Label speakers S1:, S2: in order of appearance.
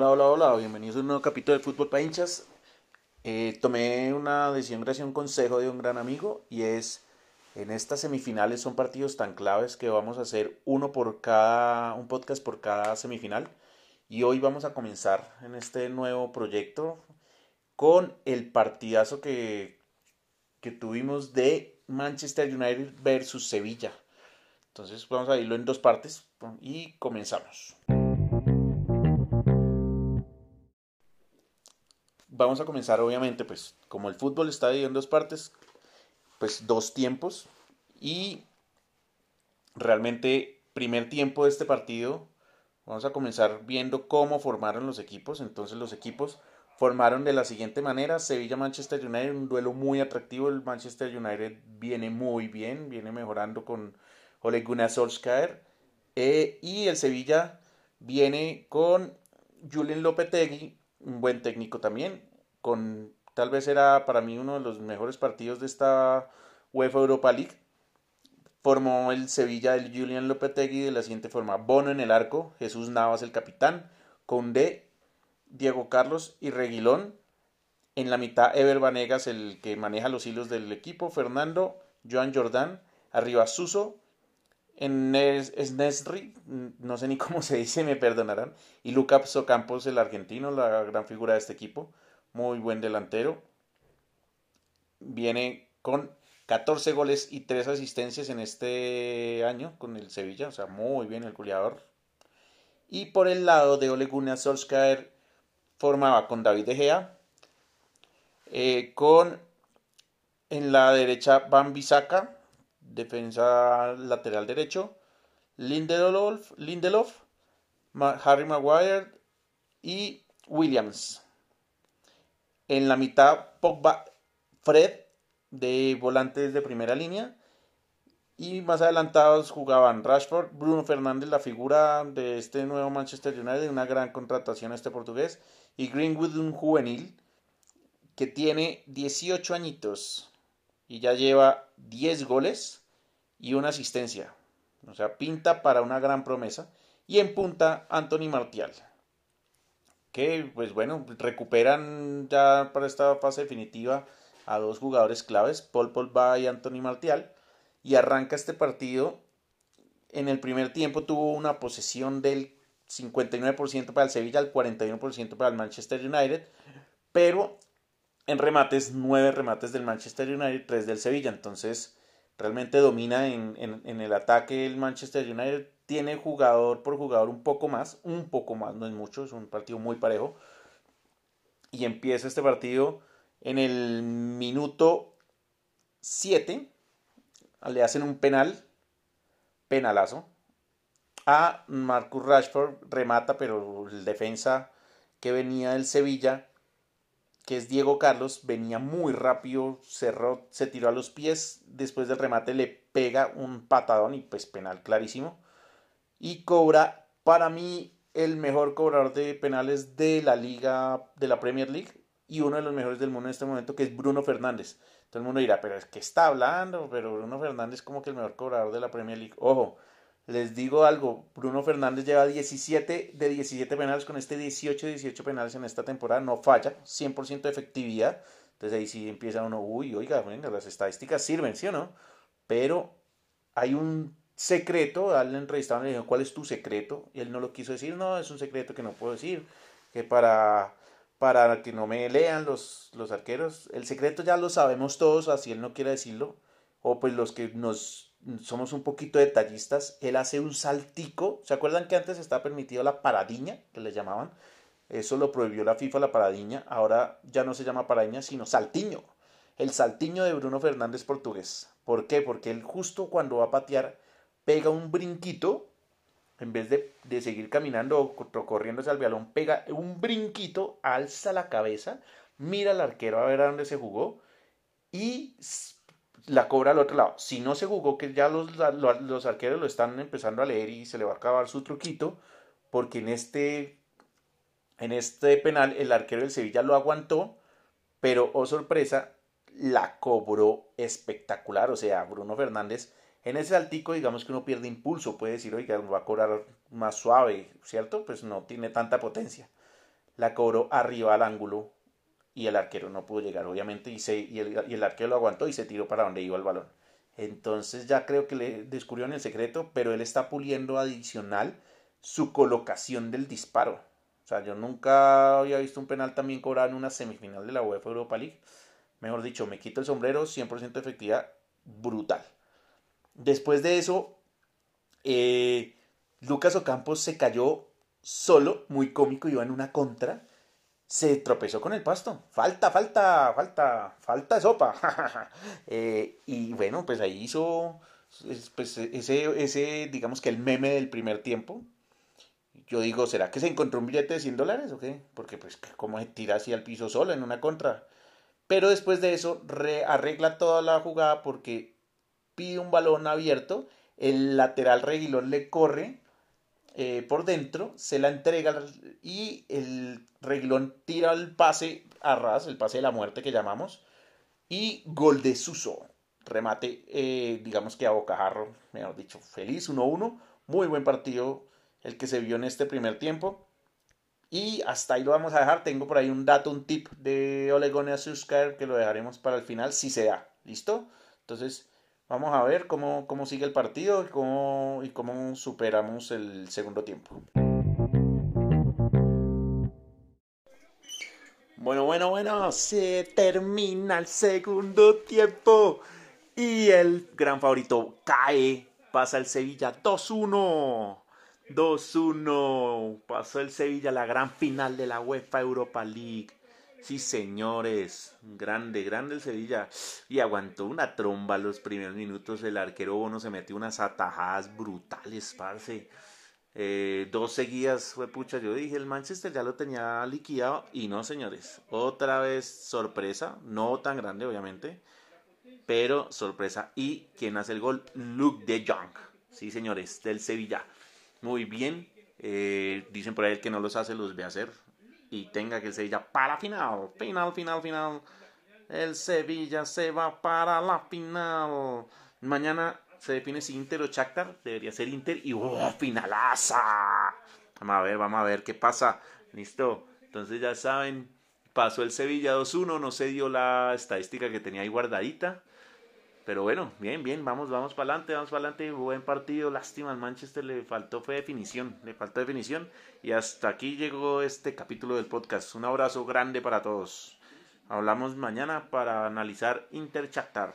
S1: Hola, hola, hola, bienvenidos a un nuevo capítulo de Fútbol para hinchas. Eh, tomé una decisión gracias a un consejo de un gran amigo y es en estas semifinales son partidos tan claves que vamos a hacer uno por cada, un podcast por cada semifinal y hoy vamos a comenzar en este nuevo proyecto con el partidazo que, que tuvimos de Manchester United versus Sevilla. Entonces vamos a irlo en dos partes y comenzamos. Vamos a comenzar obviamente, pues como el fútbol está dividido en dos partes, pues dos tiempos. Y realmente primer tiempo de este partido vamos a comenzar viendo cómo formaron los equipos. Entonces los equipos formaron de la siguiente manera, Sevilla-Manchester United, un duelo muy atractivo, el Manchester United viene muy bien, viene mejorando con Ole Gunnar Solskjaer. Eh, y el Sevilla viene con Julian Lopetegui, un buen técnico también, con tal vez era para mí uno de los mejores partidos de esta UEFA Europa League. Formó el Sevilla del Julian Lopetegui de la siguiente forma: Bono en el arco, Jesús Navas el capitán, Conde, Diego Carlos y Reguilón. En la mitad, Ever Vanegas, el que maneja los hilos del equipo, Fernando, Joan Jordán, arriba Suso, en Nesri, no sé ni cómo se dice, me perdonarán, y Lucas Ocampos, el argentino, la gran figura de este equipo muy buen delantero. Viene con 14 goles y 3 asistencias en este año con el Sevilla, o sea, muy bien el goleador. Y por el lado de Ole Gunnar Solskjaer formaba con David De Gea, eh, con en la derecha Van Bissaka, defensa lateral derecho, Lindelof, Lindelof Harry Maguire y Williams. En la mitad, Pogba, Fred, de volantes de primera línea. Y más adelantados jugaban Rashford, Bruno Fernández, la figura de este nuevo Manchester United, una gran contratación este portugués, y Greenwood, un juvenil que tiene 18 añitos y ya lleva 10 goles y una asistencia. O sea, pinta para una gran promesa. Y en punta, Anthony Martial que pues bueno, recuperan ya para esta fase definitiva a dos jugadores claves, Paul Pogba y Anthony Martial, y arranca este partido. En el primer tiempo tuvo una posesión del 59% para el Sevilla, el 41% para el Manchester United, pero en remates, nueve remates del Manchester United, tres del Sevilla, entonces realmente domina en, en el ataque el Manchester United, tiene jugador por jugador un poco más, un poco más, no es mucho, es un partido muy parejo. Y empieza este partido en el minuto 7, le hacen un penal, penalazo, a Marcus Rashford, remata, pero el defensa que venía del Sevilla, que es Diego Carlos, venía muy rápido, cerró, se tiró a los pies, después del remate le pega un patadón y pues penal clarísimo y cobra para mí el mejor cobrador de penales de la liga de la Premier League y uno de los mejores del mundo en este momento que es Bruno Fernández. Todo el mundo dirá, pero es que está hablando, pero Bruno Fernández como que el mejor cobrador de la Premier League. Ojo, les digo algo, Bruno Fernández lleva 17 de 17 penales con este 18 de 18 penales en esta temporada, no falla, 100% de efectividad. Entonces ahí sí empieza uno, uy, oiga, venga, las estadísticas sirven, ¿sí o no? Pero hay un secreto, darle entrevistado le dijo, ¿cuál es tu secreto? Y él no lo quiso decir, no, es un secreto que no puedo decir, que para, para que no me lean los, los arqueros, el secreto ya lo sabemos todos, así él no quiere decirlo, o pues los que nos somos un poquito detallistas, él hace un saltico, ¿se acuerdan que antes estaba permitido la paradiña, que le llamaban? Eso lo prohibió la FIFA, la paradiña, ahora ya no se llama paradiña, sino saltiño. El saltiño de Bruno Fernández portugués. ¿Por qué? Porque él justo cuando va a patear, pega un brinquito, en vez de, seguir caminando o corriéndose al balón, pega un brinquito, alza la cabeza, mira al arquero a ver a dónde se jugó y la cobra al otro lado. Si no se jugó, que ya los, los, arqueros lo están empezando a leer y se le va a acabar su truquito, porque en este, en este penal el arquero del Sevilla lo aguantó, pero oh sorpresa, la cobró espectacular. O sea, Bruno Fernández en ese saltico, digamos que uno pierde impulso, puede decir, oiga, va a cobrar más suave, ¿cierto? Pues no tiene tanta potencia. la cobró arriba al ángulo y el arquero no pudo llegar, obviamente, y, se, y, el, y el arquero lo aguantó y se tiró para donde iba el balón. Entonces ya creo que le descubrieron el secreto, pero él está puliendo adicional su colocación del disparo. O sea, yo nunca había visto un penal también cobrado en una semifinal de la UEFA Europa League. Mejor dicho, me quito el sombrero, 100% de efectividad, brutal. Después de eso, eh, Lucas Ocampos se cayó solo, muy cómico, iba en una contra. Se tropezó con el pasto. Falta, falta, falta, falta sopa. Eh, y bueno, pues ahí hizo pues, ese, ese, digamos que el meme del primer tiempo. Yo digo, ¿será que se encontró un billete de 100 dólares o qué? Porque pues como se tira así al piso solo en una contra. Pero después de eso arregla toda la jugada porque pide un balón abierto, el lateral Reguilón le corre eh, por dentro, se la entrega y el Reguilón tira el pase a ras, el pase de la muerte que llamamos, y gol de Suso. Remate, eh, digamos que a bocajarro, mejor dicho, feliz 1-1, muy buen partido el que se vio en este primer tiempo. Y hasta ahí lo vamos a dejar. Tengo por ahí un dato, un tip de Olegone Azuskar que lo dejaremos para el final si se da. ¿Listo? Entonces, vamos a ver cómo, cómo sigue el partido y cómo, y cómo superamos el segundo tiempo. Bueno, bueno, bueno, se termina el segundo tiempo. Y el gran favorito cae, pasa el Sevilla 2-1. 2-1. Pasó el Sevilla la gran final de la UEFA Europa League. Sí, señores. Grande, grande el Sevilla. Y aguantó una tromba los primeros minutos. El arquero Bono se metió unas atajadas brutales, parce. Eh, dos seguidas fue pucha. Yo dije, el Manchester ya lo tenía liquidado. Y no, señores. Otra vez sorpresa. No tan grande, obviamente. Pero sorpresa. Y quien hace el gol, Luke de Jong. Sí, señores, del Sevilla muy bien. Eh, dicen por ahí el que no los hace los ve hacer. Y tenga que el Sevilla para final. Final, final, final. El Sevilla se va para la final. Mañana se define si Inter o Shakhtar. Debería ser Inter. Y ¡oh, finalaza! Vamos a ver, vamos a ver qué pasa. Listo. Entonces ya saben, pasó el Sevilla 2-1. No se dio la estadística que tenía ahí guardadita. Pero bueno, bien, bien, vamos, vamos para adelante, vamos para adelante. Buen partido, lástima al Manchester, le faltó fue definición, le faltó definición. Y hasta aquí llegó este capítulo del podcast. Un abrazo grande para todos. Hablamos mañana para analizar Inter Shakhtar.